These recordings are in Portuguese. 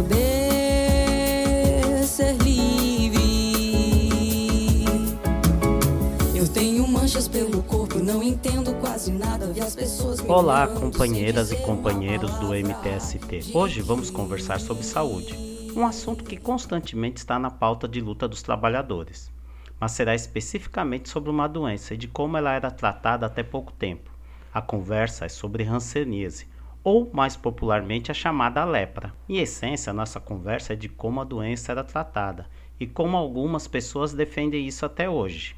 poder ser livre. Eu tenho manchas pelo corpo, não entendo quase nada. As pessoas Olá, companheiras e companheiros do MTST. Hoje vamos conversar sobre saúde, um assunto que constantemente está na pauta de luta dos trabalhadores. Mas será especificamente sobre uma doença e de como ela era tratada até pouco tempo. A conversa é sobre ranceníase, ou mais popularmente a chamada lepra. Em essência, nossa conversa é de como a doença era tratada e como algumas pessoas defendem isso até hoje.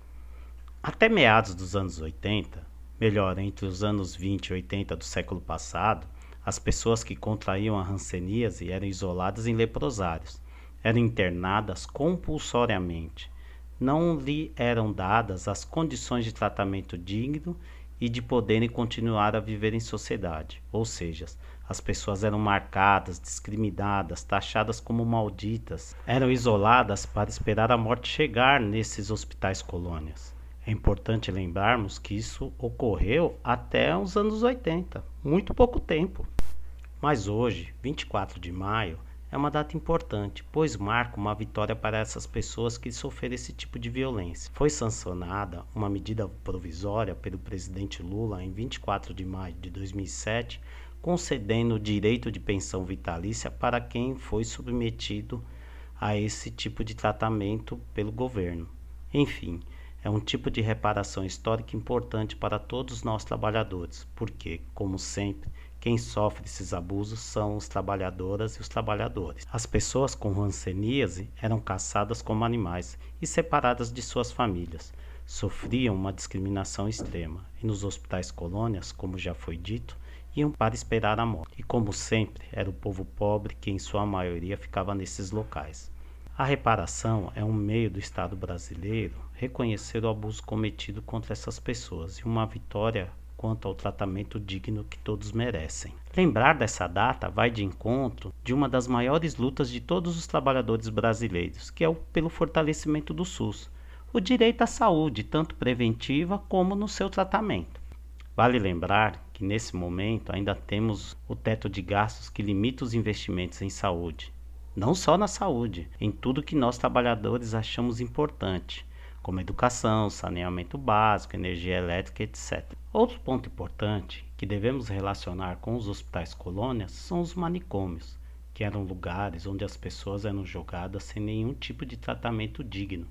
Até meados dos anos 80, melhor, entre os anos 20 e 80 do século passado, as pessoas que contraíam a hanseníase eram isoladas em leprosários, eram internadas compulsoriamente, não lhe eram dadas as condições de tratamento digno e de poderem continuar a viver em sociedade, ou seja, as pessoas eram marcadas, discriminadas, taxadas como malditas, eram isoladas para esperar a morte chegar nesses hospitais colônias. É importante lembrarmos que isso ocorreu até os anos 80, muito pouco tempo. Mas hoje, 24 de maio, é uma data importante, pois marca uma vitória para essas pessoas que sofreram esse tipo de violência. Foi sancionada uma medida provisória pelo presidente Lula em 24 de maio de 2007, concedendo o direito de pensão vitalícia para quem foi submetido a esse tipo de tratamento pelo governo. Enfim, é um tipo de reparação histórica importante para todos nós trabalhadores, porque, como sempre, quem sofre esses abusos são os trabalhadoras e os trabalhadores. As pessoas com hanseníase eram caçadas como animais e separadas de suas famílias. Sofriam uma discriminação extrema e nos hospitais colônias, como já foi dito, iam para esperar a morte. E como sempre, era o povo pobre que em sua maioria ficava nesses locais. A reparação é um meio do Estado brasileiro reconhecer o abuso cometido contra essas pessoas e uma vitória quanto ao tratamento digno que todos merecem. Lembrar dessa data vai de encontro de uma das maiores lutas de todos os trabalhadores brasileiros, que é o pelo fortalecimento do SUS, o direito à saúde, tanto preventiva como no seu tratamento. Vale lembrar que nesse momento ainda temos o teto de gastos que limita os investimentos em saúde. Não só na saúde, em tudo que nós trabalhadores achamos importante, como educação, saneamento básico, energia elétrica, etc. Outro ponto importante que devemos relacionar com os hospitais colônias são os manicômios, que eram lugares onde as pessoas eram jogadas sem nenhum tipo de tratamento digno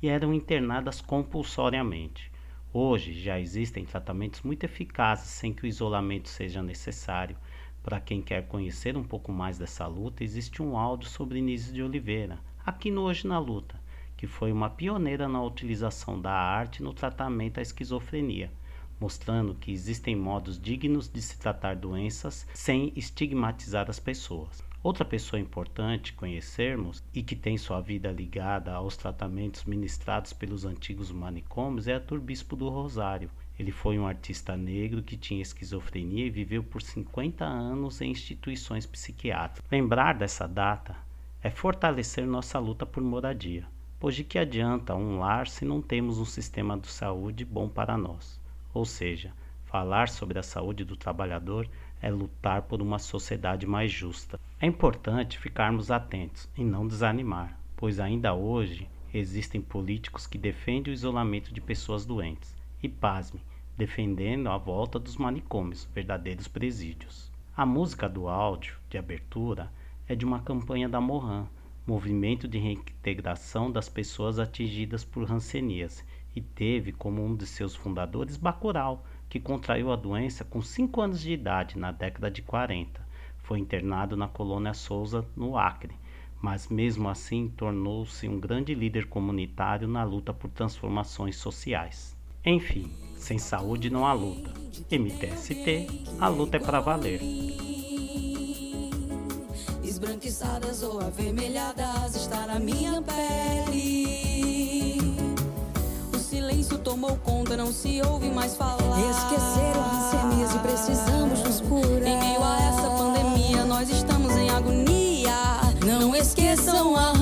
e eram internadas compulsoriamente. Hoje já existem tratamentos muito eficazes sem que o isolamento seja necessário. Para quem quer conhecer um pouco mais dessa luta, existe um áudio sobre Início de Oliveira, aqui no Hoje na Luta, que foi uma pioneira na utilização da arte no tratamento à esquizofrenia, mostrando que existem modos dignos de se tratar doenças sem estigmatizar as pessoas. Outra pessoa importante conhecermos e que tem sua vida ligada aos tratamentos ministrados pelos antigos manicômios é Arthur Bispo do Rosário. Ele foi um artista negro que tinha esquizofrenia e viveu por 50 anos em instituições psiquiátricas. Lembrar dessa data é fortalecer nossa luta por moradia, pois de que adianta um lar se não temos um sistema de saúde bom para nós? Ou seja, falar sobre a saúde do trabalhador é lutar por uma sociedade mais justa. É importante ficarmos atentos e não desanimar, pois ainda hoje existem políticos que defendem o isolamento de pessoas doentes e, pasme, defendendo a volta dos manicômios, verdadeiros presídios. A música do áudio de abertura é de uma campanha da Mohan, movimento de reintegração das pessoas atingidas por hanseníase, e teve como um de seus fundadores Bacurau, que contraiu a doença com 5 anos de idade na década de 40. Foi internado na colônia Souza, no Acre, mas mesmo assim tornou-se um grande líder comunitário na luta por transformações sociais. Enfim, sem saúde não há luta. MTST, a luta é para valer ou avermelhadas, está na minha pele. O silêncio tomou conta, não se ouve mais falar. Esqueceram as semis e precisamos nos curar. Em meio a essa pandemia, nós estamos em agonia. Não, não esqueçam a